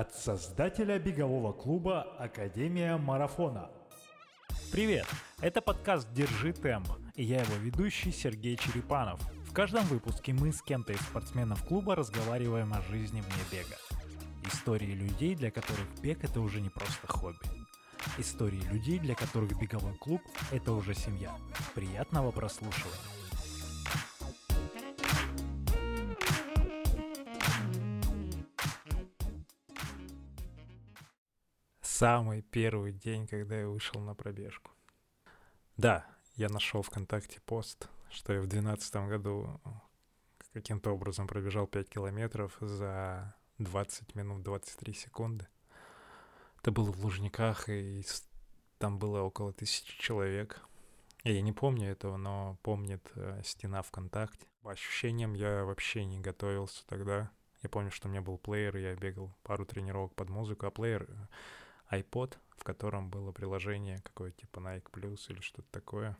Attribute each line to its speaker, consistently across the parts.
Speaker 1: от создателя бегового клуба Академия Марафона. Привет! Это подкаст «Держи темп» и я его ведущий Сергей Черепанов. В каждом выпуске мы с кем-то из спортсменов клуба разговариваем о жизни вне бега. Истории людей, для которых бег это уже не просто хобби. Истории людей, для которых беговой клуб – это уже семья. Приятного прослушивания. Самый первый день, когда я вышел на пробежку. Да, я нашел ВКонтакте пост, что я в 2012 году каким-то образом пробежал 5 километров за 20 минут 23 секунды. Это было в Лужниках, и там было около тысячи человек. Я не помню этого, но помнит э, стена ВКонтакте. По ощущениям я вообще не готовился тогда. Я помню, что у меня был плеер, я бегал пару тренировок под музыку, а плеер э, iPod, в котором было приложение какое-то типа Nike Plus или что-то такое.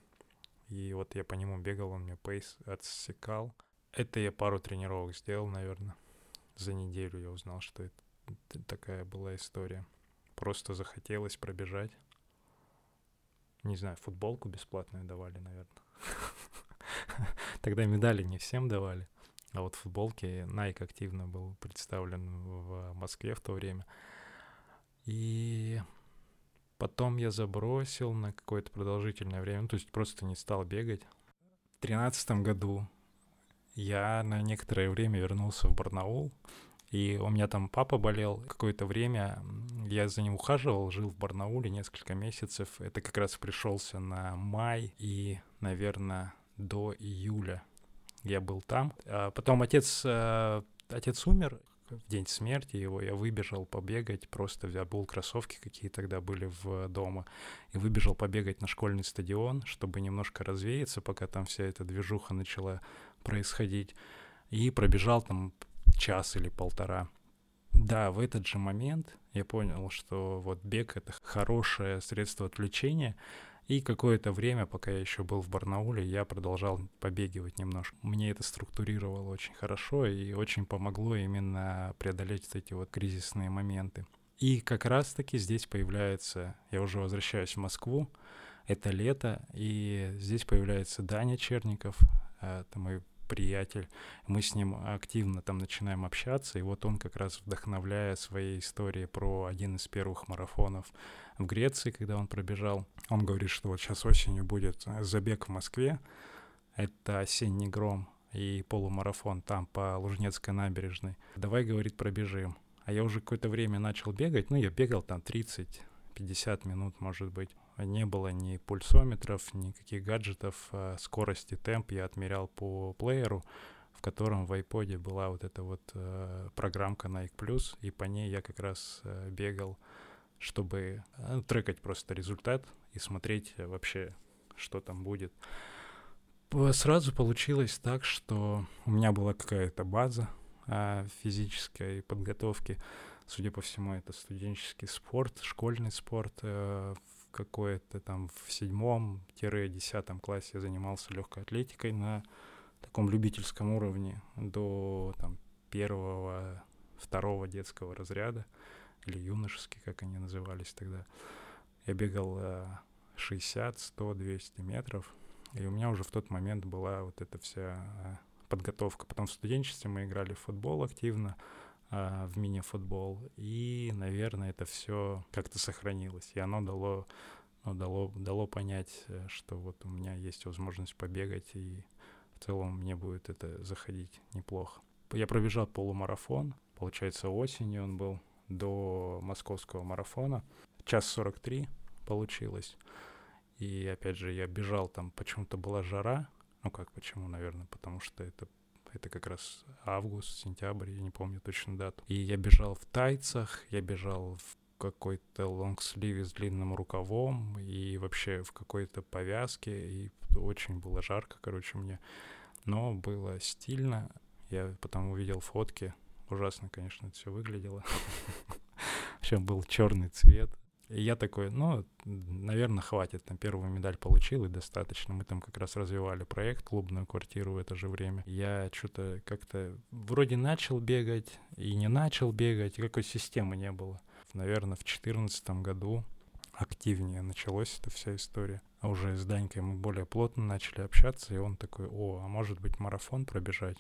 Speaker 1: И вот я по нему бегал, он мне пейс отсекал. Это я пару тренировок сделал, наверное. За неделю я узнал, что это такая была история. Просто захотелось пробежать. Не знаю, футболку бесплатную давали, наверное. Тогда медали не всем давали. А вот футболки Nike активно был представлен в Москве в то время. И потом я забросил на какое-то продолжительное время, ну, то есть просто не стал бегать. В тринадцатом году я на некоторое время вернулся в Барнаул, и у меня там папа болел какое-то время, я за ним ухаживал, жил в Барнауле несколько месяцев. Это как раз пришелся на май и, наверное, до июля я был там. А потом отец, э, отец умер, в день смерти его я выбежал побегать, просто обул кроссовки, какие тогда были в дома, и выбежал побегать на школьный стадион, чтобы немножко развеяться, пока там вся эта движуха начала происходить. И пробежал там час или полтора. Да, в этот же момент я понял, что вот бег — это хорошее средство отвлечения, и какое-то время, пока я еще был в Барнауле, я продолжал побегивать немножко. Мне это структурировало очень хорошо и очень помогло именно преодолеть эти вот кризисные моменты. И как раз-таки здесь появляется, я уже возвращаюсь в Москву, это лето, и здесь появляется Даня Черников, э, это мой приятель. Мы с ним активно там начинаем общаться, и вот он как раз вдохновляя своей историей про один из первых марафонов в Греции, когда он пробежал, он говорит, что вот сейчас осенью будет забег в Москве, это осенний гром и полумарафон там по Лужнецкой набережной. Давай, говорит, пробежим. А я уже какое-то время начал бегать, ну, я бегал там 30-50 минут, может быть не было ни пульсометров, никаких гаджетов, а скорости, темп я отмерял по плееру, в котором в iPod была вот эта вот э, программка Nike Plus, и по ней я как раз бегал, чтобы трекать просто результат и смотреть вообще, что там будет. Сразу получилось так, что у меня была какая-то база э, физической подготовки. Судя по всему, это студенческий спорт, школьный спорт. Э, какое-то там в седьмом-десятом классе я занимался легкой атлетикой на таком любительском уровне до там первого, второго детского разряда или юношеский, как они назывались тогда. Я бегал 60, 100, 200 метров, и у меня уже в тот момент была вот эта вся э, подготовка. Потом в студенчестве мы играли в футбол активно, а, в мини-футбол. И, наверное, это все как-то сохранилось. И оно дало, ну, дало, дало понять, э, что вот у меня есть возможность побегать, и в целом мне будет это заходить неплохо. Я пробежал полумарафон, получается, осенью он был, до московского марафона. Час 43 получилось. И опять же, я бежал, там почему-то была жара. Ну как почему, наверное, потому что это это как раз август, сентябрь, я не помню точно дату. И я бежал в тайцах, я бежал в какой-то лонгсливе с длинным рукавом и вообще в какой-то повязке. И очень было жарко, короче, мне. Но было стильно. Я потом увидел фотки. Ужасно, конечно, это все выглядело. Вообще был черный цвет. И я такой, ну, наверное, хватит. Там первую медаль получил и достаточно. Мы там как раз развивали проект «Клубную квартиру» в это же время. Я что-то как-то вроде начал бегать и не начал бегать, какой системы не было. Наверное, в 2014 году активнее началась эта вся история. А уже с Данькой мы более плотно начали общаться, и он такой, о, а может быть марафон пробежать?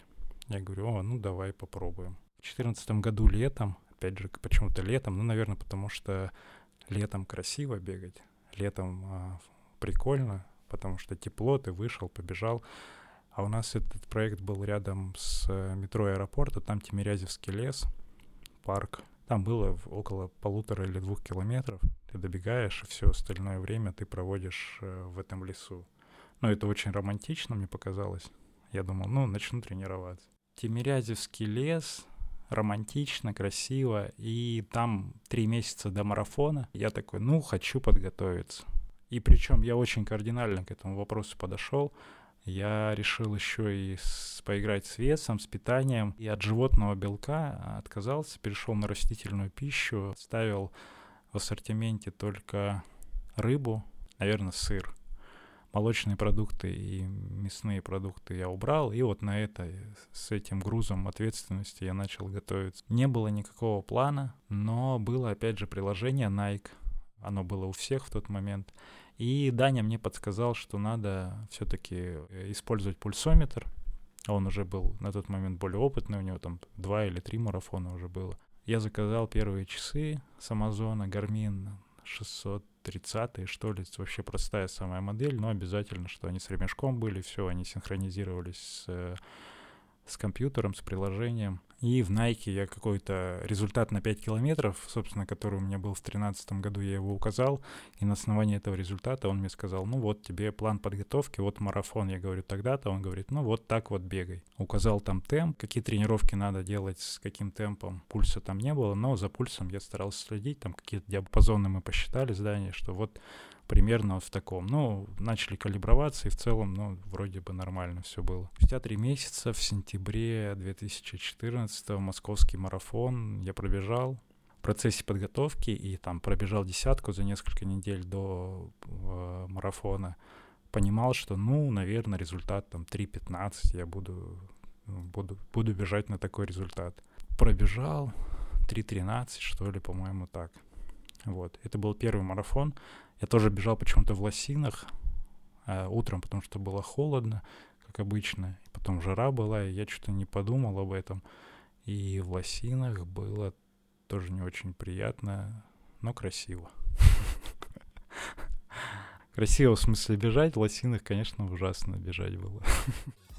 Speaker 1: Я говорю, о, ну давай попробуем. В 2014 году летом, опять же, почему-то летом, ну, наверное, потому что летом красиво бегать, летом а, прикольно, потому что тепло, ты вышел, побежал. А у нас этот проект был рядом с э, метро аэропорта, там Тимирязевский лес, парк. Там было около полутора или двух километров. Ты добегаешь, и все остальное время ты проводишь э, в этом лесу. Но это очень романтично, мне показалось. Я думал, ну, начну тренироваться. Тимирязевский лес, романтично, красиво, и там три месяца до марафона. Я такой, ну, хочу подготовиться. И причем я очень кардинально к этому вопросу подошел. Я решил еще и с, поиграть с весом, с питанием. И от животного белка отказался, перешел на растительную пищу, ставил в ассортименте только рыбу, наверное, сыр. Молочные продукты и мясные продукты я убрал, и вот на это, с этим грузом ответственности я начал готовиться. Не было никакого плана, но было, опять же, приложение Nike, оно было у всех в тот момент. И Даня мне подсказал, что надо все-таки э, использовать пульсометр. Он уже был на тот момент более опытный, у него там два или три марафона уже было. Я заказал первые часы с Амазона, Garmin 630 что ли, вообще простая самая модель, но обязательно, что они с ремешком были, все, они синхронизировались с, э, с компьютером, с приложением. И в Nike я какой-то результат на 5 километров, собственно, который у меня был в 2013 году, я его указал, и на основании этого результата он мне сказал, ну вот тебе план подготовки, вот марафон, я говорю, тогда-то, он говорит, ну вот так вот бегай. Указал там темп, какие тренировки надо делать, с каким темпом, пульса там не было, но за пульсом я старался следить, там какие-то диапазоны мы посчитали здание, что вот примерно вот в таком. Ну, начали калиброваться, и в целом, ну, вроде бы нормально все было. Спустя три месяца, в сентябре 2014 московский марафон я пробежал в процессе подготовки и там пробежал десятку за несколько недель до э, марафона. Понимал, что, ну, наверное, результат там 3.15, я буду, ну, буду, буду бежать на такой результат. Пробежал 3.13, что ли, по-моему, так. Вот. Это был первый марафон. Я тоже бежал почему-то в лосинах э, утром, потому что было холодно, как обычно. И потом жара была, и я что-то не подумал об этом. И в лосинах было тоже не очень приятно, но красиво. Красиво в смысле бежать, в лосинах, конечно, ужасно бежать было.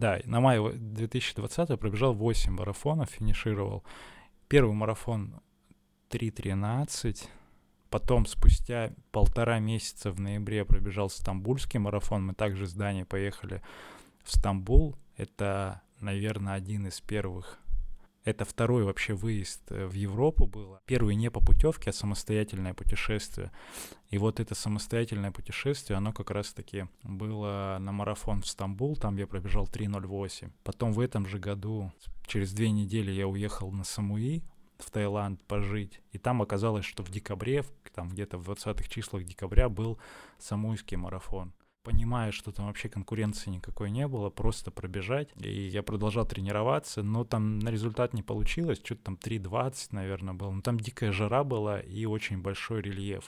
Speaker 1: Да, на мае 2020 пробежал 8 марафонов, финишировал. Первый марафон 3.13, потом спустя полтора месяца в ноябре пробежал стамбульский марафон. Мы также с Даней поехали в Стамбул. Это, наверное, один из первых это второй вообще выезд э, в Европу было. Первый не по путевке, а самостоятельное путешествие. И вот это самостоятельное путешествие, оно как раз-таки было на марафон в Стамбул, там я пробежал 3.08. Потом в этом же году, через две недели я уехал на Самуи, в Таиланд пожить. И там оказалось, что в декабре, там где-то в 20-х числах декабря был Самуйский марафон понимая, что там вообще конкуренции никакой не было, просто пробежать. И я продолжал тренироваться, но там на результат не получилось, что-то там 3.20, наверное, было. Но там дикая жара была и очень большой рельеф.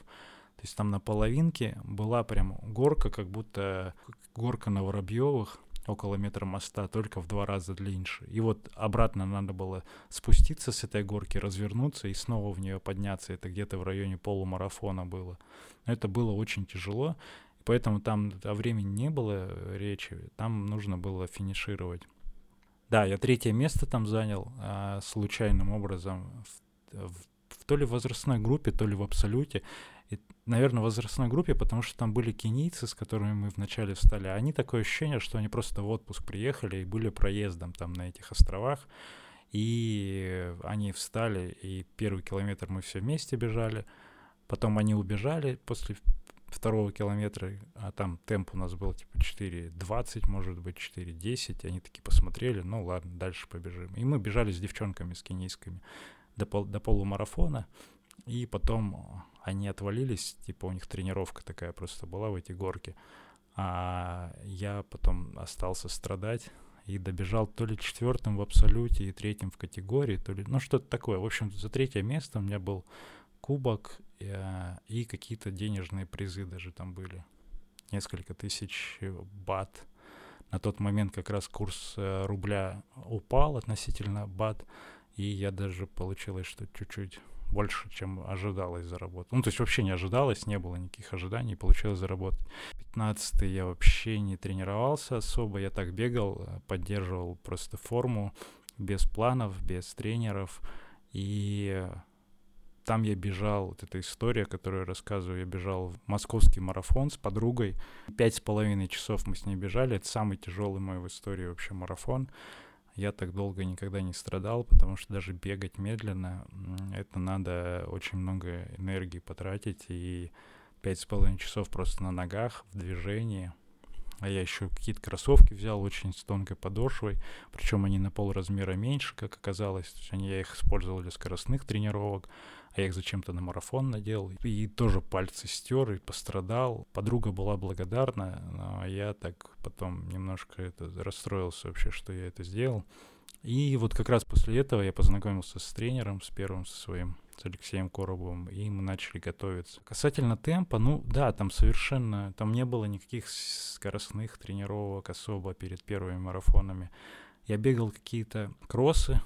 Speaker 1: То есть там на половинке была прям горка, как будто горка на Воробьевых, около метра моста, только в два раза длиннее. И вот обратно надо было спуститься с этой горки, развернуться и снова в нее подняться. Это где-то в районе полумарафона было. Но это было очень тяжело. Поэтому там о времени не было речи, там нужно было финишировать. Да, я третье место там занял а, случайным образом, в, в, в то ли возрастной группе, то ли в абсолюте. И, наверное, в возрастной группе, потому что там были кенийцы, с которыми мы вначале встали. Они такое ощущение, что они просто в отпуск приехали и были проездом там на этих островах. И они встали, и первый километр мы все вместе бежали. Потом они убежали после второго километра, а там темп у нас был типа 4.20, может быть, 4.10. Они такие посмотрели, ну ладно, дальше побежим. И мы бежали с девчонками, с кенийскими до, пол, до полумарафона. И потом они отвалились, типа у них тренировка такая просто была в эти горки. А я потом остался страдать и добежал то ли четвертым в абсолюте и третьим в категории, то ли, ну что-то такое. В общем, за третье место у меня был кубок э, и какие-то денежные призы даже там были. Несколько тысяч бат. На тот момент как раз курс э, рубля упал относительно бат, и я даже получилось, что чуть-чуть больше, чем ожидалось заработать. Ну, то есть вообще не ожидалось, не было никаких ожиданий, получилось заработать. 15 я вообще не тренировался особо, я так бегал, поддерживал просто форму, без планов, без тренеров. И там я бежал, вот эта история, которую я рассказываю, я бежал в московский марафон с подругой. Пять с половиной часов мы с ней бежали, это самый тяжелый мой в истории вообще марафон. Я так долго никогда не страдал, потому что даже бегать медленно, это надо очень много энергии потратить, и пять с половиной часов просто на ногах, в движении. А я еще какие-то кроссовки взял очень с тонкой подошвой, причем они на пол размера меньше, как оказалось. То есть они, я их использовал для скоростных тренировок, а я их зачем-то на марафон надел. И тоже пальцы стер и пострадал. Подруга была благодарна, но я так потом немножко это расстроился вообще, что я это сделал. И вот как раз после этого я познакомился с тренером, с первым, со своим, с Алексеем Коробовым, и мы начали готовиться. Касательно темпа, ну да, там совершенно, там не было никаких скоростных тренировок особо перед первыми марафонами. Я бегал какие-то кроссы,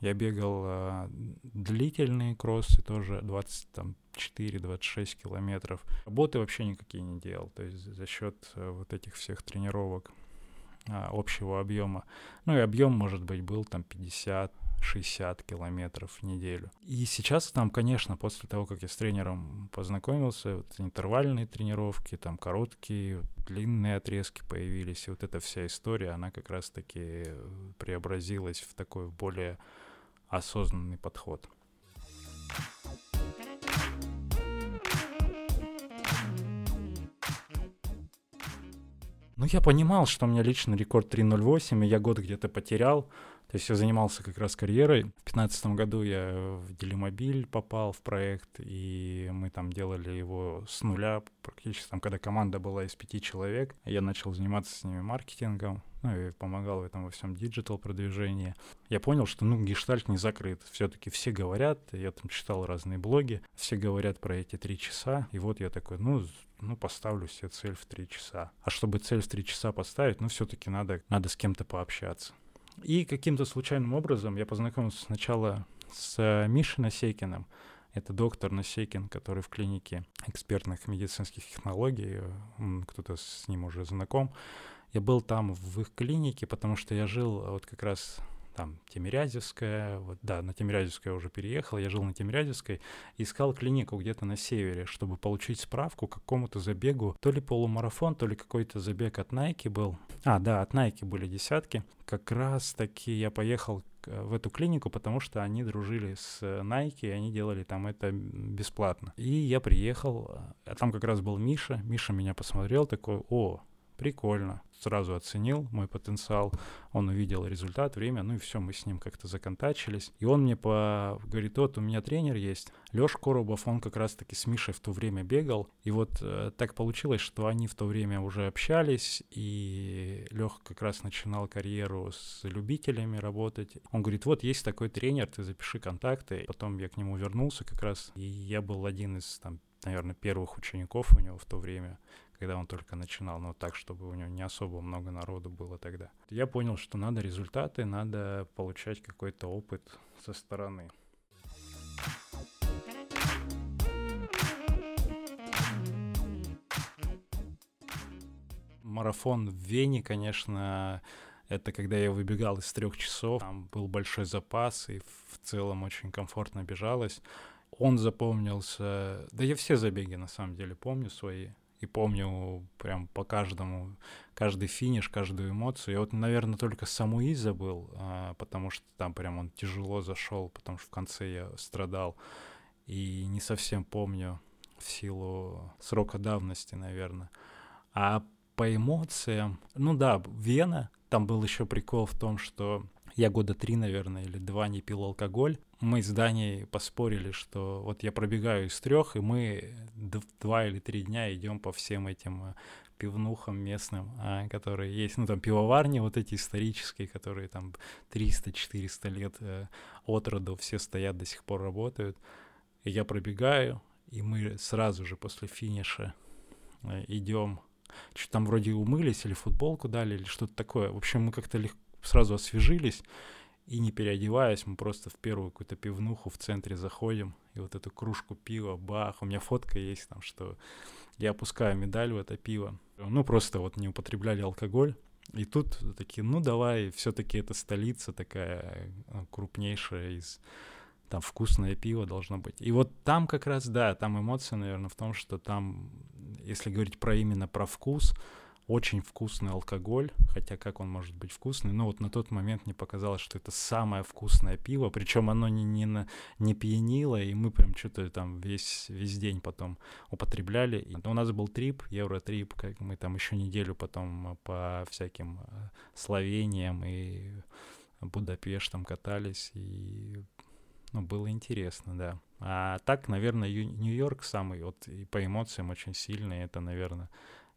Speaker 1: я бегал э, длительные кроссы, тоже 24-26 километров. Работы вообще никакие не делал, то есть за счет э, вот этих всех тренировок э, общего объема. Ну и объем, может быть, был там 50 60 километров в неделю. И сейчас там, конечно, после того, как я с тренером познакомился, вот интервальные тренировки, там короткие, длинные отрезки появились, и вот эта вся история, она как раз-таки преобразилась в такой более осознанный подход. Ну, я понимал, что у меня личный рекорд 3.08, и я год где-то потерял. То есть я занимался как раз карьерой. В 2015 году я в Делимобиль попал в проект, и мы там делали его с нуля, практически там, когда команда была из пяти человек. Я начал заниматься с ними маркетингом, ну и помогал в этом во всем digital продвижении. Я понял, что ну гештальт не закрыт. Все-таки все говорят, я там читал разные блоги, все говорят про эти три часа, и вот я такой, ну, ну, поставлю себе цель в три часа. А чтобы цель в три часа поставить, ну, все-таки надо, надо с кем-то пообщаться. И каким-то случайным образом я познакомился сначала с Мишей Насекиным. Это доктор Насекин, который в клинике экспертных медицинских технологий, кто-то с ним уже знаком. Я был там в их клинике, потому что я жил вот как раз там Тимирязевская, вот, да, на Тимирязевская уже переехал, я жил на Тимирязевской, искал клинику где-то на севере, чтобы получить справку к какому-то забегу, то ли полумарафон, то ли какой-то забег от Nike был. А, да, от Nike были десятки. Как раз таки я поехал в эту клинику, потому что они дружили с Nike, и они делали там это бесплатно. И я приехал, а там как раз был Миша. Миша меня посмотрел, такой, о, прикольно. Сразу оценил мой потенциал, он увидел результат, время, ну и все, мы с ним как-то законтачились. И он мне по... говорит, вот у меня тренер есть, Лёш Коробов, он как раз-таки с Мишей в то время бегал. И вот э, так получилось, что они в то время уже общались, и Лёх как раз начинал карьеру с любителями работать. Он говорит, вот есть такой тренер, ты запиши контакты. Потом я к нему вернулся как раз, и я был один из там наверное, первых учеников у него в то время, когда он только начинал, но так, чтобы у него не особо много народу было тогда. Я понял, что надо результаты, надо получать какой-то опыт со стороны. Марафон в Вене, конечно, это когда я выбегал из трех часов, там был большой запас, и в целом очень комфортно бежалось. Он запомнился, да я все забеги на самом деле помню свои, и помню прям по каждому, каждый финиш, каждую эмоцию. Я вот, наверное, только Самуи забыл, а, потому что там прям он тяжело зашел, потому что в конце я страдал. И не совсем помню в силу срока давности, наверное. А по эмоциям, ну да, Вена, там был еще прикол в том, что я года три, наверное, или два не пил алкоголь. Мы с Даней поспорили, что вот я пробегаю из трех, и мы два или три дня идем по всем этим э, пивнухам местным, а, которые есть, ну там пивоварни вот эти исторические, которые там 300-400 лет э, от роду все стоят, до сих пор работают. И я пробегаю, и мы сразу же после финиша э, идем, что там вроде умылись или футболку дали, или что-то такое. В общем, мы как-то легко сразу освежились, и не переодеваясь, мы просто в первую какую-то пивнуху в центре заходим, и вот эту кружку пива, бах, у меня фотка есть там, что я опускаю медаль в это пиво. Ну, просто вот не употребляли алкоголь. И тут такие, ну давай, все-таки это столица такая э, крупнейшая из там вкусное пиво должно быть. И вот там как раз, да, там эмоция, наверное, в том, что там, если говорить про именно про вкус, очень вкусный алкоголь, хотя как он может быть вкусный, но вот на тот момент мне показалось, что это самое вкусное пиво, причем оно не, не, на, не пьянило, и мы прям что-то там весь, весь день потом употребляли. И у нас был трип, евротрип, как мы там еще неделю потом по всяким э, Словениям и Будапештам катались, и ну, было интересно, да. А так, наверное, Нью-Йорк самый, вот и по эмоциям очень сильный, это, наверное,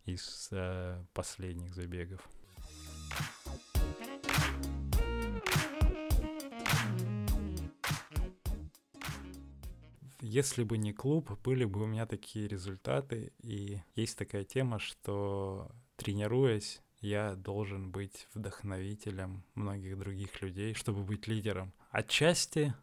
Speaker 1: из э, последних забегов. Если бы не клуб, были бы у меня такие результаты. И есть такая тема, что тренируясь, я должен быть вдохновителем многих других людей, чтобы быть лидером. Отчасти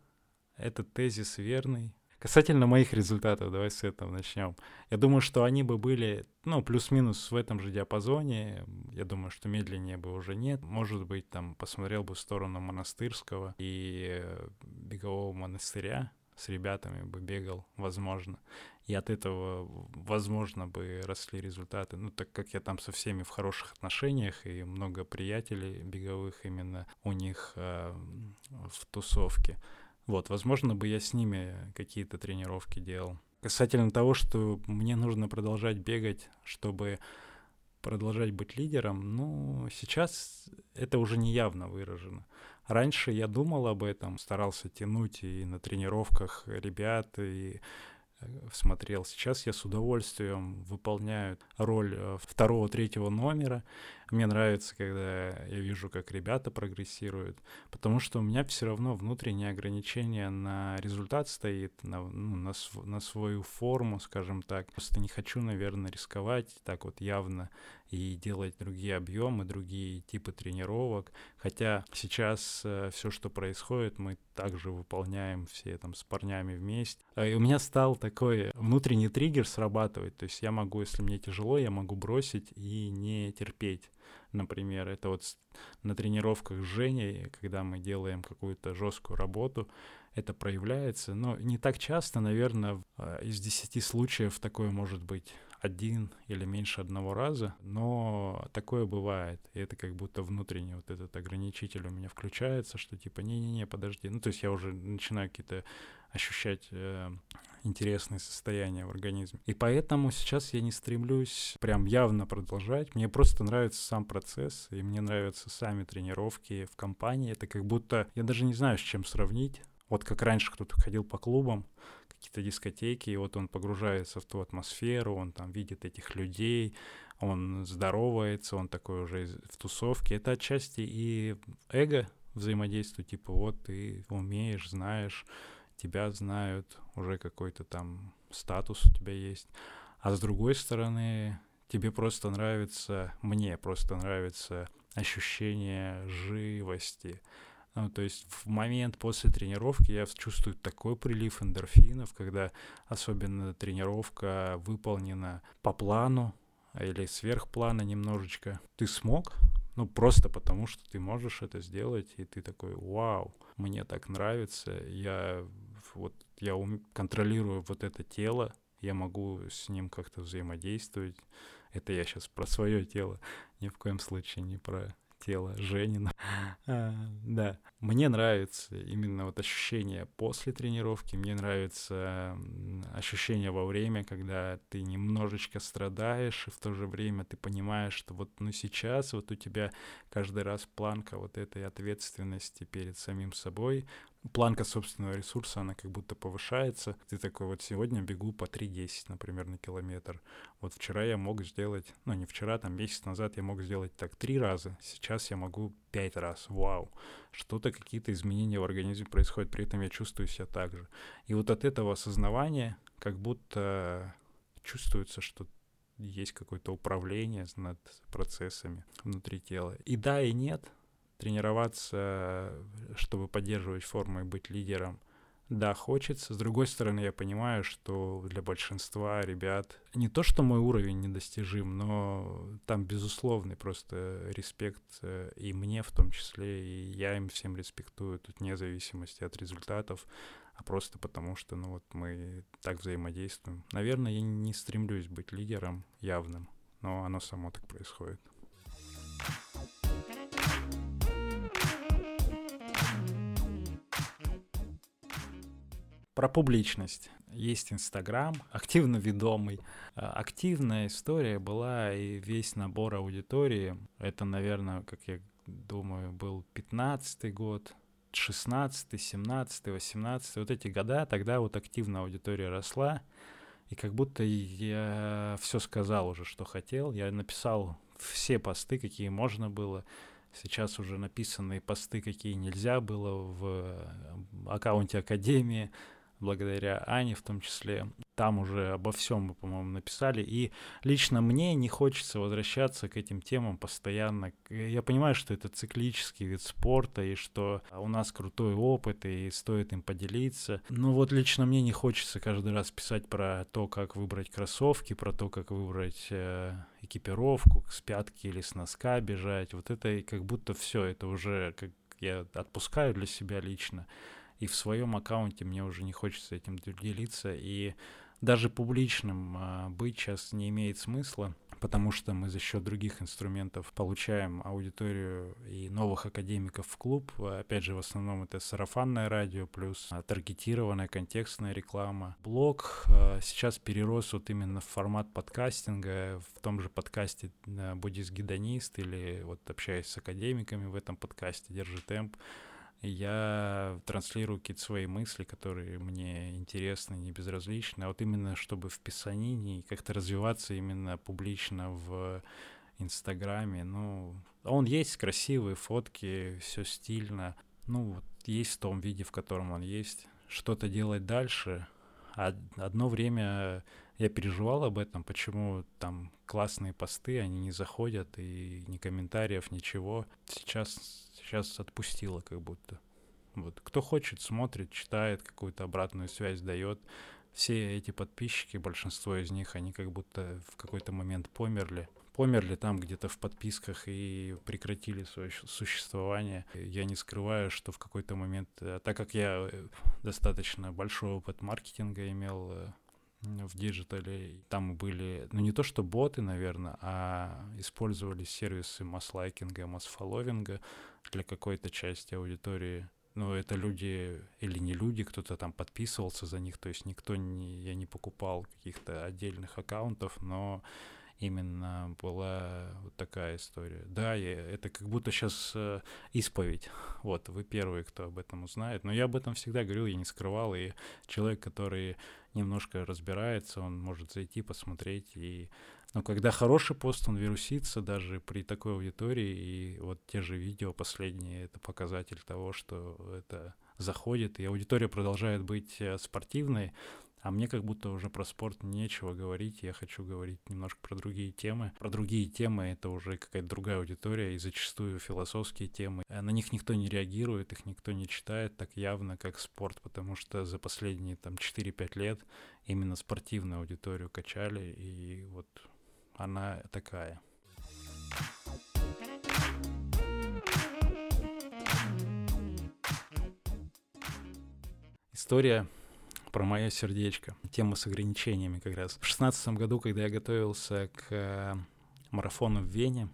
Speaker 1: этот тезис верный, Касательно моих результатов, давай с этого начнем. Я думаю, что они бы были, ну, плюс-минус в этом же диапазоне. Я думаю, что медленнее бы уже нет. Может быть, там посмотрел бы в сторону монастырского и бегового монастыря с ребятами бы бегал, возможно. И от этого, возможно, бы росли результаты. Ну, так как я там со всеми в хороших отношениях, и много приятелей беговых именно у них э, в тусовке. Вот, возможно, бы я с ними какие-то тренировки делал. Касательно того, что мне нужно продолжать бегать, чтобы продолжать быть лидером, ну, сейчас это уже не явно выражено. Раньше я думал об этом, старался тянуть и на тренировках ребят, и э, смотрел. Сейчас я с удовольствием выполняю роль э, второго-третьего номера, мне нравится, когда я вижу, как ребята прогрессируют, потому что у меня все равно внутреннее ограничение на результат стоит, на, ну, на, св- на свою форму, скажем так. Просто не хочу, наверное, рисковать так вот явно и делать другие объемы, другие типы тренировок. Хотя сейчас э, все, что происходит, мы также выполняем все там с парнями вместе. А, и у меня стал такой внутренний триггер срабатывать. То есть я могу, если мне тяжело, я могу бросить и не терпеть например. Это вот на тренировках с Женей, когда мы делаем какую-то жесткую работу, это проявляется. Но не так часто, наверное, а, из десяти случаев такое может быть один или меньше одного раза, но такое бывает. И это как будто внутренний вот этот ограничитель у меня включается, что типа не-не-не, подожди. Ну, то есть я уже начинаю какие-то ощущать э, интересные состояния в организме. И поэтому сейчас я не стремлюсь прям явно продолжать. Мне просто нравится сам процесс, и мне нравятся сами тренировки в компании. Это как будто, я даже не знаю, с чем сравнить. Вот как раньше кто-то ходил по клубам, какие-то дискотеки, и вот он погружается в ту атмосферу, он там видит этих людей, он здоровается, он такой уже в тусовке. Это отчасти и эго взаимодействует, типа вот ты умеешь, знаешь, тебя знают, уже какой-то там статус у тебя есть. А с другой стороны, тебе просто нравится, мне просто нравится ощущение живости. Ну, то есть в момент после тренировки я чувствую такой прилив эндорфинов, когда особенно тренировка выполнена по плану или сверх плана немножечко. Ты смог, ну, просто потому, что ты можешь это сделать, и ты такой, вау, мне так нравится, я вот я ум, контролирую вот это тело, я могу с ним как-то взаимодействовать. Это я сейчас про свое тело, ни в коем случае не про тело Женина. А, да. Мне нравится именно вот ощущение после тренировки, мне нравится ощущение во время, когда ты немножечко страдаешь, и в то же время ты понимаешь, что вот ну сейчас вот у тебя каждый раз планка вот этой ответственности перед самим собой, планка собственного ресурса, она как будто повышается. Ты такой, вот сегодня бегу по 3.10, например, на километр. Вот вчера я мог сделать, ну не вчера, там месяц назад я мог сделать так три раза, сейчас я могу пять раз. Вау! Что-то, какие-то изменения в организме происходят, при этом я чувствую себя так же. И вот от этого осознавания как будто чувствуется, что есть какое-то управление над процессами внутри тела. И да, и нет, тренироваться, чтобы поддерживать форму и быть лидером. Да, хочется. С другой стороны, я понимаю, что для большинства ребят не то, что мой уровень недостижим, но там безусловный просто респект э, и мне в том числе, и я им всем респектую, тут вне зависимости от результатов, а просто потому что, ну вот мы так взаимодействуем. Наверное, я не стремлюсь быть лидером явным, но оно само так происходит. Про публичность. Есть Инстаграм, активно ведомый. А, активная история была и весь набор аудитории. Это, наверное, как я думаю, был 15 год, 16 17 18 вот эти года, тогда вот активно аудитория росла, и как будто я все сказал уже, что хотел. Я написал все посты, какие можно было. Сейчас уже написанные посты, какие нельзя было в аккаунте Академии благодаря Ане в том числе. Там уже обо всем мы, по-моему, написали. И лично мне не хочется возвращаться к этим темам постоянно. Я понимаю, что это циклический вид спорта, и что у нас крутой опыт, и стоит им поделиться. Но вот лично мне не хочется каждый раз писать про то, как выбрать кроссовки, про то, как выбрать э, экипировку, с пятки или с носка бежать. Вот это как будто все, это уже как я отпускаю для себя лично и в своем аккаунте мне уже не хочется этим делиться, и даже публичным а, быть сейчас не имеет смысла, потому что мы за счет других инструментов получаем аудиторию и новых академиков в клуб. Опять же, в основном это сарафанное радио плюс а, таргетированная контекстная реклама. Блог а, сейчас перерос вот именно в формат подкастинга. В том же подкасте «Буддист-гедонист» или вот общаясь с академиками в этом подкасте «Держи темп», я транслирую какие-то свои мысли, которые мне интересны, не безразличны, а вот именно чтобы в писанине как-то развиваться именно публично в Инстаграме, ну, он есть, красивые фотки, все стильно, ну, вот есть в том виде, в котором он есть. Что-то делать дальше. А одно время я переживал об этом, почему там классные посты, они не заходят, и ни комментариев, ничего. Сейчас сейчас отпустила как будто. Вот. Кто хочет, смотрит, читает, какую-то обратную связь дает. Все эти подписчики, большинство из них, они как будто в какой-то момент померли. Померли там где-то в подписках и прекратили свое существование. Я не скрываю, что в какой-то момент, э, так как я э, достаточно большой опыт маркетинга имел э, в digital е. Там были, ну не то что боты, наверное, а использовались сервисы масс-лайкинга, масс-фолловинга для какой-то части аудитории. Ну, это люди или не люди, кто-то там подписывался за них, то есть никто не, я не покупал каких-то отдельных аккаунтов, но именно была вот такая история. Да, я, это как будто сейчас э, исповедь. Вот, вы первые, кто об этом узнает. Но я об этом всегда говорил, я не скрывал. И человек, который немножко разбирается, он может зайти, посмотреть. И, но когда хороший пост, он вирусится даже при такой аудитории. И вот те же видео последние, это показатель того, что это заходит, и аудитория продолжает быть э, спортивной, а мне как будто уже про спорт нечего говорить, я хочу говорить немножко про другие темы. Про другие темы это уже какая-то другая аудитория, и зачастую философские темы. Э, на них никто не реагирует, их никто не читает так явно, как спорт, потому что за последние там 4-5 лет именно спортивную аудиторию качали, и вот она такая. История про мое сердечко. Тема с ограничениями как раз. В шестнадцатом году, когда я готовился к э, марафону в Вене,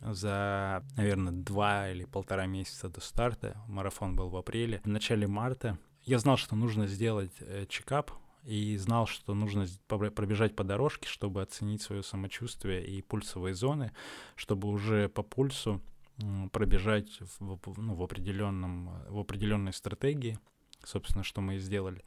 Speaker 1: за, наверное, два или полтора месяца до старта. Марафон был в апреле. В начале марта я знал, что нужно сделать э, чекап, и знал, что нужно пробежать по дорожке, чтобы оценить свое самочувствие и пульсовые зоны, чтобы уже по пульсу пробежать в, ну, в, определенном, в определенной стратегии, собственно, что мы и сделали.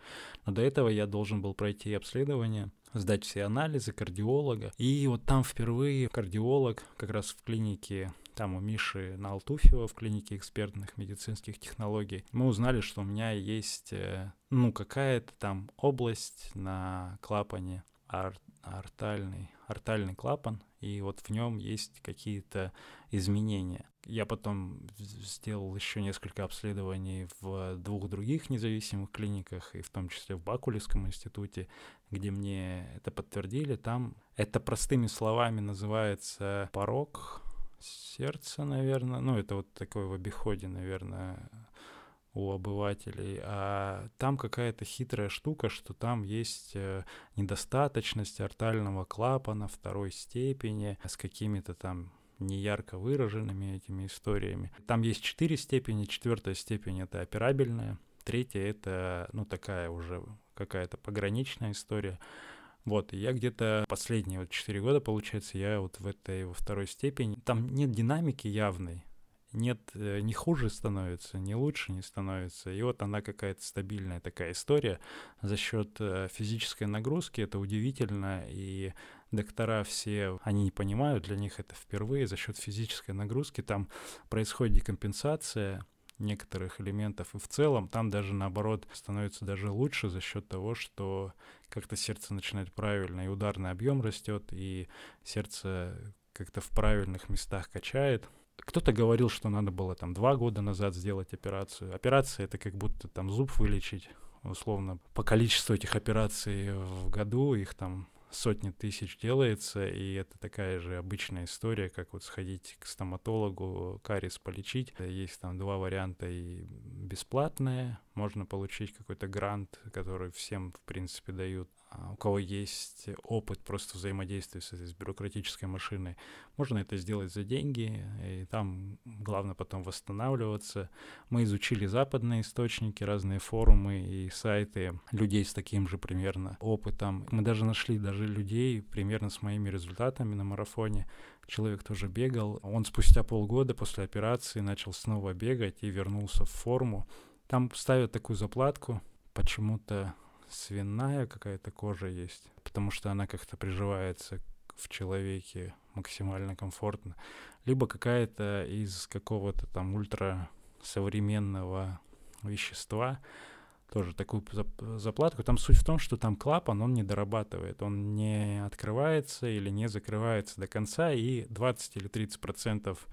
Speaker 1: Но до этого я должен был пройти обследование, сдать все анализы кардиолога. И вот там впервые кардиолог как раз в клинике там у Миши на Алтуфьева в клинике экспертных медицинских технологий, мы узнали, что у меня есть, э, ну, какая-то там область на клапане ар артальный, артальный клапан, и вот в нем есть какие-то изменения. Я потом сделал еще несколько обследований в двух других независимых клиниках, и в том числе в Бакулевском институте, где мне это подтвердили. Там это простыми словами называется порог сердца, наверное. Ну, это вот такое в обиходе, наверное, у обывателей, а там какая-то хитрая штука, что там есть э, недостаточность артального клапана второй степени с какими-то там неярко выраженными этими историями. Там есть четыре степени. Четвертая степень это операбельная, третья это ну такая уже какая-то пограничная история. Вот, и я где-то последние вот четыре года, получается, я вот в этой во второй степени. Там нет динамики явной, нет, э, не хуже становится, не лучше не становится. И вот она какая-то стабильная такая история за счет э, физической нагрузки. Это удивительно, и доктора все, они не понимают, для них это впервые, за счет физической нагрузки там происходит декомпенсация некоторых элементов, и в целом там даже наоборот становится даже лучше за счет того, что как-то сердце начинает правильно, и ударный объем растет, и сердце как-то в правильных местах качает. Кто-то говорил, что надо было там два года назад сделать операцию. Операция это как будто там зуб вылечить, условно. По количеству этих операций в году их там сотни тысяч делается, и это такая же обычная история, как вот сходить к стоматологу, кариес полечить. Есть там два варианта и бесплатные, можно получить какой-то грант, который всем, в принципе, дают, у кого есть опыт просто взаимодействия с этой бюрократической машиной, можно это сделать за деньги, и там главное потом восстанавливаться. Мы изучили западные источники, разные форумы и сайты людей с таким же примерно опытом. Мы даже нашли даже людей примерно с моими результатами на марафоне. Человек тоже бегал. Он спустя полгода после операции начал снова бегать и вернулся в форму. Там ставят такую заплатку, почему-то свиная какая-то кожа есть, потому что она как-то приживается в человеке максимально комфортно, либо какая-то из какого-то там ультра современного вещества, тоже такую заплатку. Там суть в том, что там клапан, он не дорабатывает, он не открывается или не закрывается до конца, и 20 или 30 процентов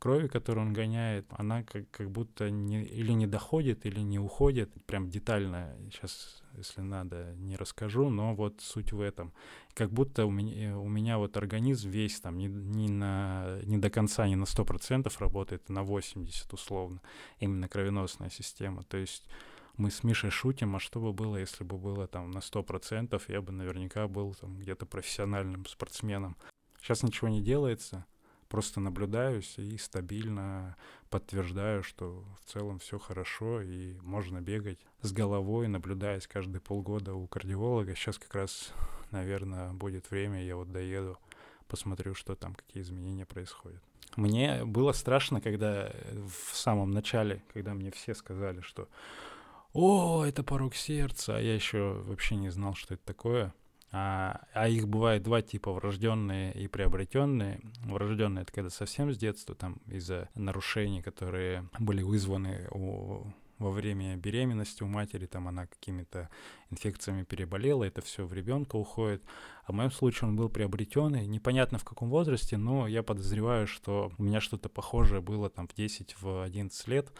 Speaker 1: крови, которую он гоняет, она как, как будто не, или не доходит, или не уходит. Прям детально сейчас, если надо, не расскажу, но вот суть в этом. Как будто у меня, у меня вот организм весь там не, не, на, не до конца, не на 100% работает, на 80% условно. Именно кровеносная система. То есть мы с Мишей шутим, а что бы было, если бы было там на 100%, я бы наверняка был там где-то профессиональным спортсменом. Сейчас ничего не делается, просто наблюдаюсь и стабильно подтверждаю, что в целом все хорошо и можно бегать с головой, наблюдаясь каждые полгода у кардиолога. Сейчас как раз, наверное, будет время, я вот доеду, посмотрю, что там, какие изменения происходят. Мне было страшно, когда в самом начале, когда мне все сказали, что «О, это порог сердца», а я еще вообще не знал, что это такое. А, а их бывает два типа, врожденные и приобретенные. Врожденные это когда совсем с детства, там из-за нарушений, которые были вызваны у, во время беременности у матери, там она какими-то инфекциями переболела, это все в ребенка уходит. А в моем случае он был приобретенный, непонятно в каком возрасте, но я подозреваю, что у меня что-то похожее было там в 10-11 в лет,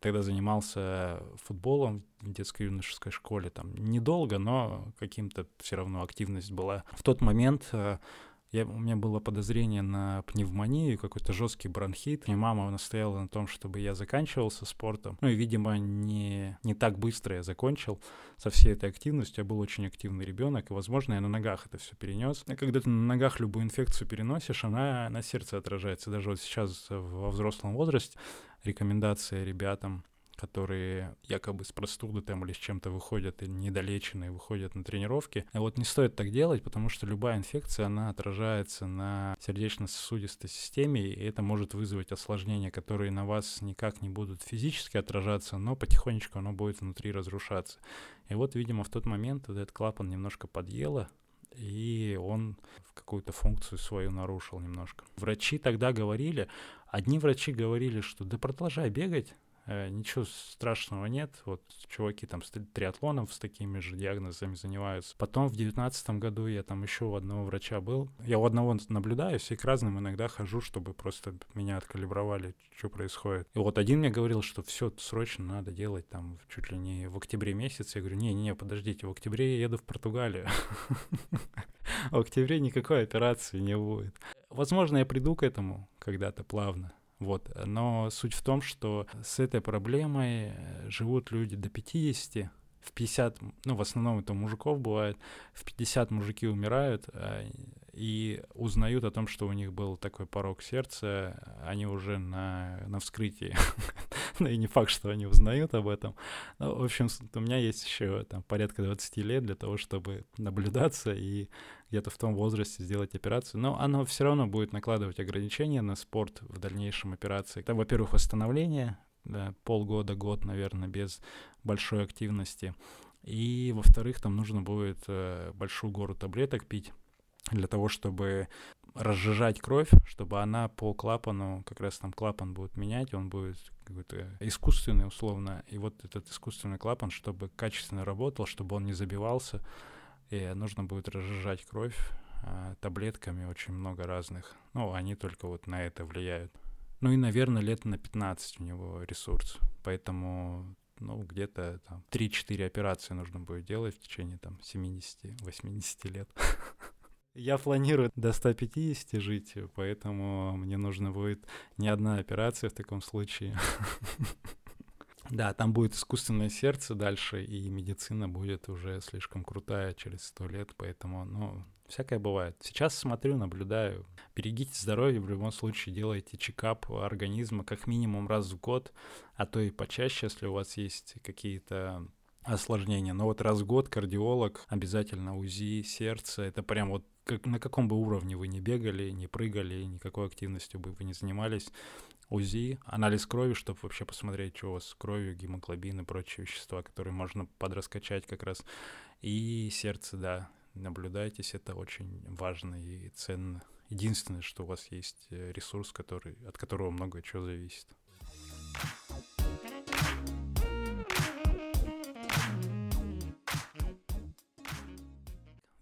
Speaker 1: тогда занимался футболом в детской юношеской школе. Там недолго, но каким-то все равно активность была. В тот момент э, Я, у меня было подозрение на пневмонию, какой-то жесткий бронхит. И мама настояла на том, чтобы я заканчивался спортом. Ну и, видимо, не, не так быстро я закончил со всей этой активностью. Я был очень активный ребенок, и, возможно, я на ногах это все перенес. И когда ты на ногах любую инфекцию переносишь, она на сердце отражается. Даже вот сейчас во взрослом возрасте рекомендация ребятам которые якобы с простуды там или с чем-то выходят и недолеченные выходят на тренировки. А вот не стоит так делать, потому что любая инфекция, она отражается на сердечно-сосудистой системе, и это может вызвать осложнения, которые на вас никак не будут физически отражаться, но потихонечку оно будет внутри разрушаться. И вот, видимо, в тот момент вот этот клапан немножко подъело, и он какую-то функцию свою нарушил немножко. Врачи тогда говорили, одни врачи говорили, что да продолжай бегать, ничего страшного нет. Вот чуваки там с триатлоном с такими же диагнозами занимаются. Потом в девятнадцатом году я там еще у одного врача был. Я у одного наблюдаюсь и к разным иногда хожу, чтобы просто меня откалибровали, что происходит. И вот один мне говорил, что все срочно надо делать там чуть ли не в октябре месяце. Я говорю, не-не, подождите, в октябре я еду в Португалию. В октябре никакой операции не будет. Возможно, я приду к этому когда-то плавно. Вот. Но суть в том, что с этой проблемой э, живут люди до 50, в 50, ну, в основном это мужиков бывает, в 50 мужики умирают а, и узнают о том, что у них был такой порог сердца, они уже на, на вскрытии. и не факт, что они узнают об этом. Ну, в общем, у меня есть еще там порядка 20 лет для того, чтобы наблюдаться и где-то в том возрасте сделать операцию. Но оно все равно будет накладывать ограничения на спорт в дальнейшем операции. Там, во-первых, восстановление, да, полгода, год, наверное, без большой активности. И, во-вторых, там нужно будет э, большую гору таблеток пить для того, чтобы разжижать кровь, чтобы она по клапану, как раз там клапан будет менять, он будет какой-то искусственный условно, и вот этот искусственный клапан, чтобы качественно работал, чтобы он не забивался, и нужно будет разжижать кровь а, таблетками очень много разных. Ну, они только вот на это влияют. Ну и, наверное, лет на 15 у него ресурс. Поэтому, ну, где-то там 3-4 операции нужно будет делать в течение там 70-80 лет. Я планирую до 150 жить, поэтому мне нужно будет не одна операция в таком случае. Да, там будет искусственное сердце дальше, и медицина будет уже слишком крутая через сто лет, поэтому, ну, всякое бывает. Сейчас смотрю, наблюдаю. Берегите здоровье, в любом случае делайте чекап организма как минимум раз в год, а то и почаще, если у вас есть какие-то осложнения. Но вот раз в год кардиолог, обязательно УЗИ сердца, это прям вот как, на каком бы уровне вы не бегали, не прыгали, никакой активностью бы вы не занимались, УЗИ, анализ крови, чтобы вообще посмотреть, что у вас с кровью, гемоглобин и прочие вещества, которые можно подраскачать как раз. И сердце, да, наблюдайтесь, это очень важно и ценно. Единственное, что у вас есть э, ресурс, который, от которого много чего зависит.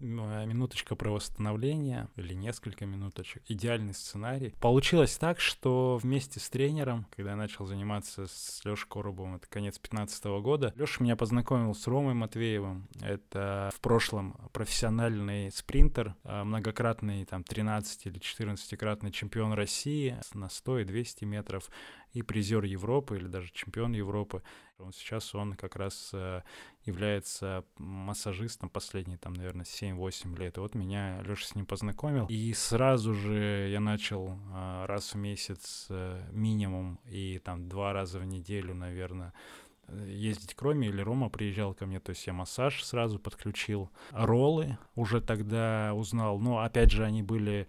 Speaker 1: Минуточка про восстановление или несколько минуточек. Идеальный сценарий. Получилось так, что вместе с тренером, когда я начал заниматься с Лешей Коробовым, это конец 2015 года, Леша меня познакомил с Ромой Матвеевым. Это в прошлом профессиональный спринтер, а, многократный там 13 или 14-кратный чемпион России на 100 и 200 метров и призер Европы или даже чемпион Европы. Он сейчас он как раз э, является массажистом последние, там, наверное, 7-8 лет. И вот меня Леша с ним познакомил. И сразу же я начал э, раз в месяц э, минимум и там два раза в неделю, наверное, ездить к Роме, или Рома приезжал ко мне, то есть я массаж сразу подключил. Роллы уже тогда узнал, но опять же они были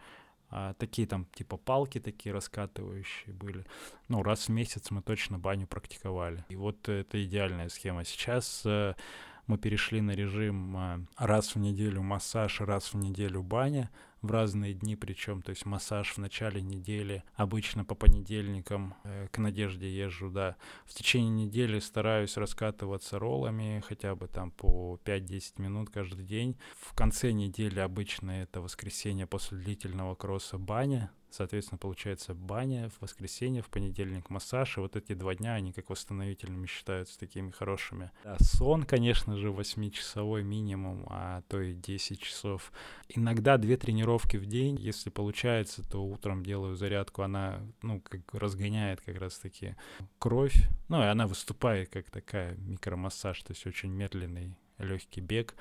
Speaker 1: а, такие там типа палки такие раскатывающие были. Ну, раз в месяц мы точно баню практиковали. И вот это идеальная схема. Сейчас э, мы перешли на режим э, раз в неделю массаж, раз в неделю баня в разные дни, причем, то есть массаж в начале недели, обычно по понедельникам э, к Надежде езжу, да. В течение недели стараюсь раскатываться роллами, хотя бы там по 5-10 минут каждый день. В конце недели обычно это воскресенье после длительного кросса баня, Соответственно, получается баня в воскресенье, в понедельник массаж, и вот эти два дня, они как восстановительными считаются такими хорошими. Да, сон, конечно же, 8-часовой минимум, а то и 10 часов. Иногда две тренировки в день, если получается, то утром делаю зарядку, она, ну, как разгоняет как раз-таки кровь, ну, и она выступает как такая микромассаж, то есть очень медленный легкий бег,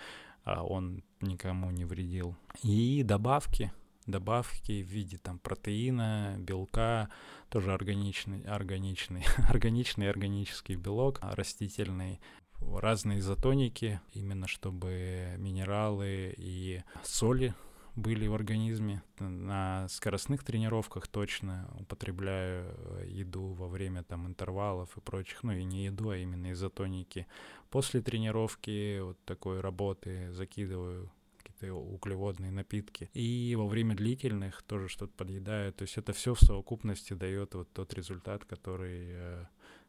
Speaker 1: а он никому не вредил. И добавки, добавки в виде там протеина, белка, тоже органичный, органичный, органичный органический белок, растительный, разные изотоники, именно чтобы минералы и соли были в организме. На скоростных тренировках точно употребляю э, еду во время там интервалов и прочих, ну и не еду, а именно изотоники. После тренировки вот такой работы закидываю какие-то углеводные напитки. И во время длительных тоже что-то подъедаю. То есть это все в совокупности дает вот тот результат, который э,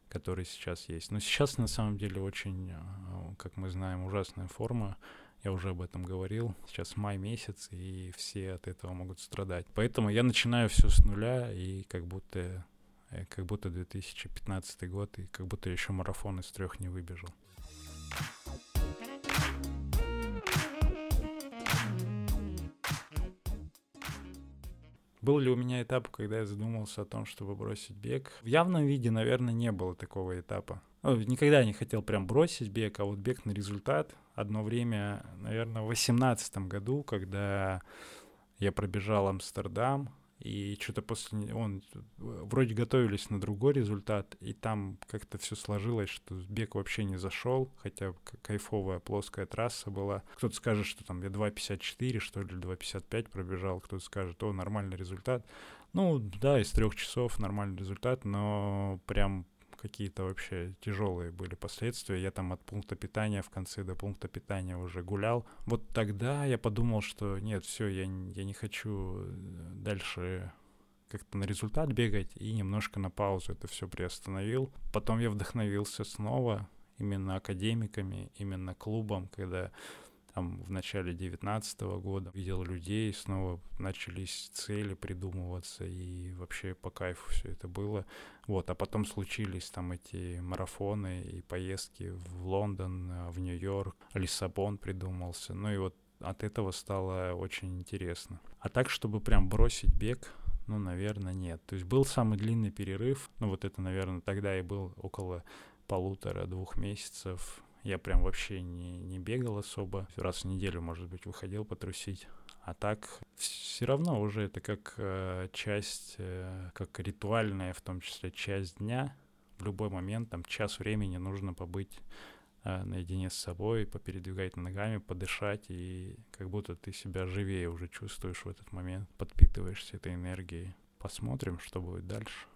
Speaker 1: который сейчас есть. Но сейчас на самом деле очень, э, как мы знаем, ужасная форма. Я уже об этом говорил. Сейчас май месяц, и все от этого могут страдать. Поэтому я начинаю все с нуля, и как будто э, как будто 2015 год, и как будто еще марафон из трех не выбежал. Был ли у меня этап, когда я задумался о том, чтобы бросить бег? В явном виде, наверное, не было такого этапа. Ну, никогда не хотел прям бросить бег, а вот бег на результат. Одно время, наверное, в восемнадцатом году, когда я пробежал Амстердам, и что-то после он вроде готовились на другой результат, и там как-то все сложилось, что бег вообще не зашел, хотя кайфовая плоская трасса была. Кто-то скажет, что там я 2.54, что ли, 2.55 пробежал, кто-то скажет, о, нормальный результат. Ну, да, из трех часов нормальный результат, но прям какие-то вообще тяжелые были последствия. Я там от пункта питания в конце до пункта питания уже гулял. Вот тогда я подумал, что нет, все, я, я не хочу э, дальше как-то на результат бегать и немножко на паузу это все приостановил. Потом я вдохновился снова именно академиками, именно клубом, когда там в начале 19 года видел людей, снова начались цели придумываться, и вообще по кайфу все это было. Вот, а потом случились там эти марафоны и поездки в Лондон, э, в Нью-Йорк, Лиссабон придумался. Ну и вот от этого стало очень интересно. А так, чтобы прям бросить бег, ну, наверное, нет. То есть был самый длинный перерыв, ну вот это, наверное, тогда и был около полутора-двух месяцев я прям вообще не, не бегал особо. Раз в неделю, может быть, выходил потрусить. А так все равно уже это как э, часть, э, как ритуальная, в том числе часть дня. В любой момент, там, час времени нужно побыть э, наедине с собой, попередвигать ногами, подышать, и как будто ты себя живее уже чувствуешь в этот момент, подпитываешься этой энергией. Посмотрим, что будет дальше.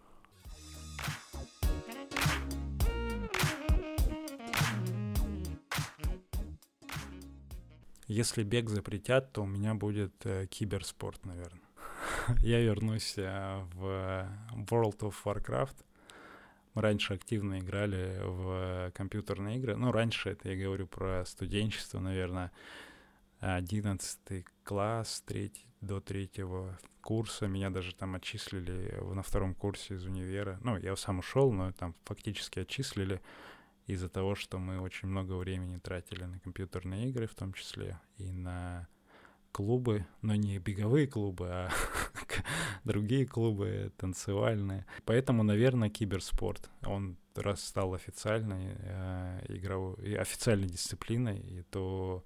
Speaker 1: Если бег запретят, то у меня будет э, киберспорт, наверное. Я вернусь э, в World of Warcraft. Мы раньше активно играли в компьютерные игры. Ну, раньше это я говорю про студенчество, наверное. 11 класс, 3, до третьего курса. Меня даже там отчислили на втором курсе из универа. Ну, я сам ушел, но там фактически отчислили из-за того, что мы очень много времени тратили на компьютерные игры, в том числе и на клубы, но не беговые клубы, а другие клубы танцевальные. Поэтому, наверное, киберспорт. Он раз стал официальной э, игровой, официальной дисциплиной, и то,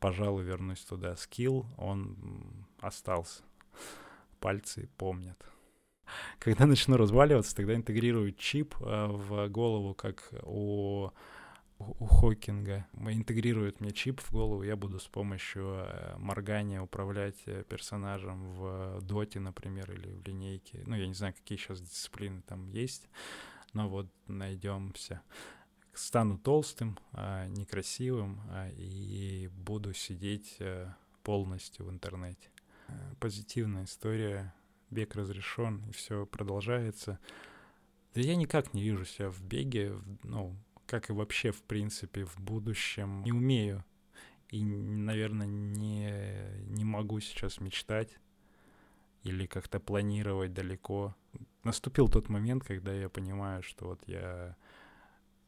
Speaker 1: пожалуй, вернусь туда. Скилл, он остался. Пальцы помнят. Когда начну разваливаться, тогда интегрирую чип э, в голову, как у у Хокинга. Интегрирует мне чип в голову, я буду с помощью э, моргания управлять э, персонажем в доте, например, или в линейке. Ну, я не знаю, какие сейчас дисциплины там есть, но вот найдемся. Стану толстым, а, некрасивым а, и буду сидеть полностью в интернете. Позитивная история бег разрешен, и все продолжается. Да я никак не вижу себя в беге, ну, как и вообще, в принципе, в будущем. Не умею и, наверное, не, не могу сейчас мечтать. или как-то планировать далеко. Наступил тот момент, когда я понимаю, что вот я,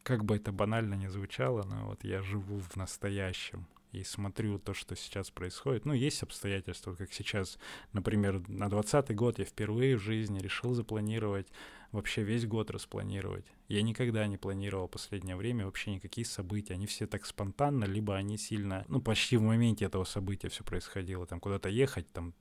Speaker 1: как бы это банально не звучало, но вот я живу в настоящем и смотрю то, что сейчас происходит. Ну, есть обстоятельства, как сейчас, например, на 20 год я впервые в жизни решил запланировать вообще весь год распланировать. Я никогда не планировал в последнее время вообще никакие события. Они все так спонтанно, либо они сильно, ну, почти в моменте этого события все происходило. Там куда-то ехать, там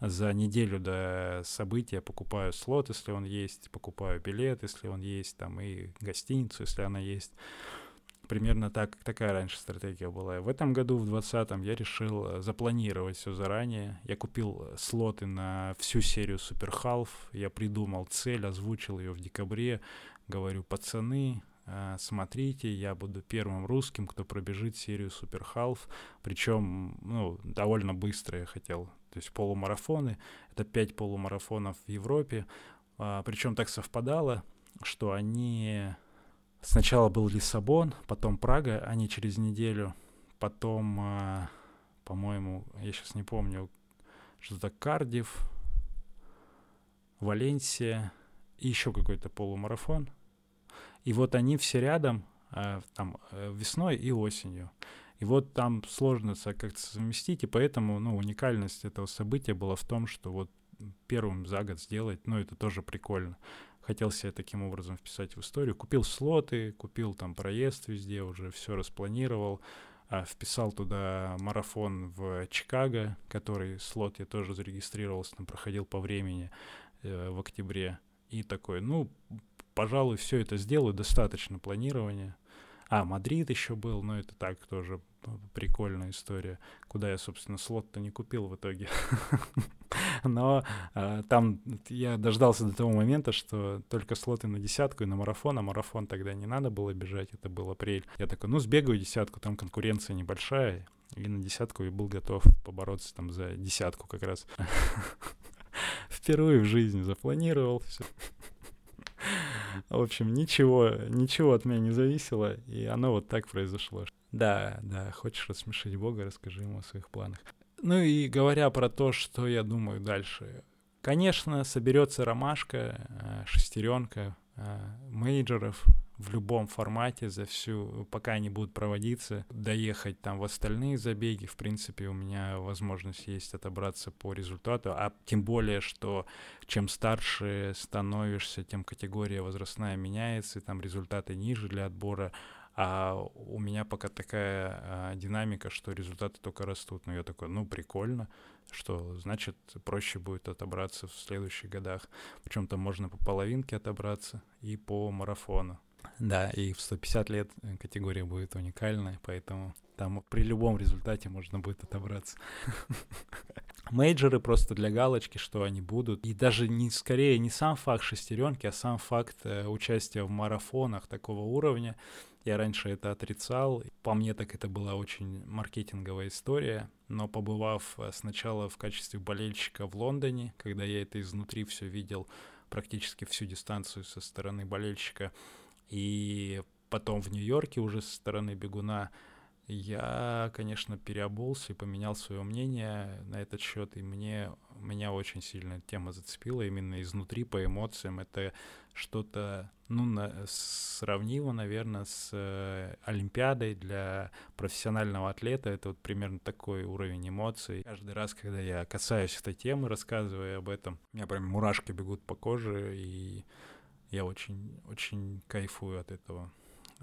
Speaker 1: за неделю до события покупаю слот, если он есть, покупаю билет, если он есть, там и гостиницу, если она есть. Примерно так, такая раньше стратегия была. В этом году, в 2020, я решил э, запланировать все заранее. Я купил э, слоты на всю серию Super Half. Я придумал цель, озвучил ее в декабре. Говорю, пацаны, э, смотрите, я буду первым русским, кто пробежит серию Super Half. Причем, ну, довольно быстро я хотел. То есть полумарафоны. Это пять полумарафонов в Европе. А, причем так совпадало, что они Сначала был Лиссабон, потом Прага, они через неделю, потом, э, по-моему, я сейчас не помню, что-то Кардив, Валенсия и еще какой-то полумарафон. И вот они все рядом, э, там, весной и осенью. И вот там сложно как-то совместить, и поэтому, ну, уникальность этого события была в том, что вот первым за год сделать, ну, это тоже прикольно хотел себя таким образом вписать в историю. Купил слоты, купил там проезд везде, уже все распланировал. А, вписал туда марафон в Чикаго, который слот я тоже зарегистрировался, там проходил по времени э, в октябре. И такой, ну, пожалуй, все это сделаю, достаточно планирования. А, Мадрид еще был, но это так тоже прикольная история, куда я, собственно, слот-то не купил в итоге. Но э, там я дождался до того момента, что только слоты на десятку и на марафон, а марафон тогда не надо было бежать, это был апрель. Я такой, ну, сбегаю десятку, там конкуренция небольшая, и на десятку я был готов побороться там за десятку как раз. Впервые в жизни запланировал все. В общем, ничего, ничего от меня не зависело, и оно вот так произошло. Да, да, хочешь рассмешить Бога, расскажи ему о своих планах. Ну и говоря про то, что я думаю дальше. Конечно, соберется ромашка, э, шестеренка э, мейджоров в любом формате за всю, пока они будут проводиться, доехать там в остальные забеги, в принципе, у меня возможность есть отобраться по результату, а тем более, что чем старше становишься, тем категория возрастная меняется, и там результаты ниже для отбора, а у меня пока такая а, динамика, что результаты только растут. Но я такой, ну, прикольно, что значит проще будет отобраться в следующих годах. Причем там можно по половинке отобраться и по марафону. Да, и в 150 лет категория будет уникальная, поэтому там при любом результате можно будет отобраться. Мейджоры просто для галочки, что они будут. И даже не скорее не сам факт шестеренки, а сам факт э, участия в марафонах такого уровня. Я раньше это отрицал. По мне так это была очень маркетинговая история. Но побывав э, сначала в качестве болельщика в Лондоне, когда я это изнутри все видел, практически всю дистанцию со стороны болельщика, и потом в Нью-Йорке уже со стороны бегуна, я, конечно, переобулся и поменял свое мнение на этот счет, и мне меня очень сильно тема зацепила именно изнутри по эмоциям. Это что-то, ну, на, сравнимо, наверное, с э, Олимпиадой для профессионального атлета. Это вот примерно такой уровень эмоций. Каждый раз, когда я касаюсь этой темы, рассказывая об этом, у меня прям мурашки бегут по коже, и я очень, очень кайфую от этого.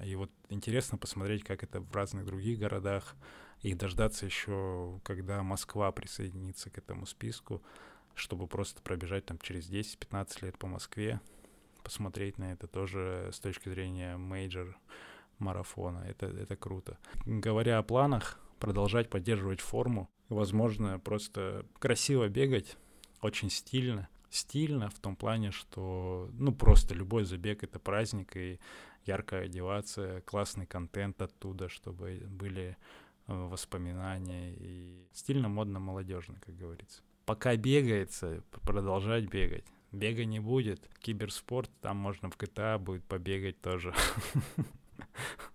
Speaker 1: И вот интересно посмотреть, как это в разных других городах, и дождаться еще, когда Москва присоединится к этому списку, чтобы просто пробежать там через 10-15 лет по Москве, посмотреть на это тоже с точки зрения major марафона. Это, это круто. Говоря о планах, продолжать поддерживать форму. Возможно, просто красиво бегать, очень стильно. Стильно в том плане, что, ну, просто любой забег — это праздник, и ярко одеваться, классный контент оттуда, чтобы были э, воспоминания и стильно, модно, молодежно, как говорится. Пока бегается, продолжать бегать. Бега не будет. Киберспорт, там можно в GTA будет побегать тоже.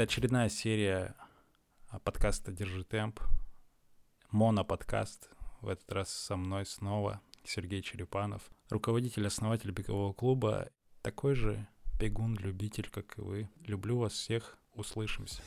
Speaker 1: Это очередная серия а, подкаста «Держи темп». Моноподкаст. В этот раз со мной снова Сергей Черепанов, руководитель, основатель бегового клуба, такой же бегун-любитель, как и вы. Люблю вас всех. Услышимся.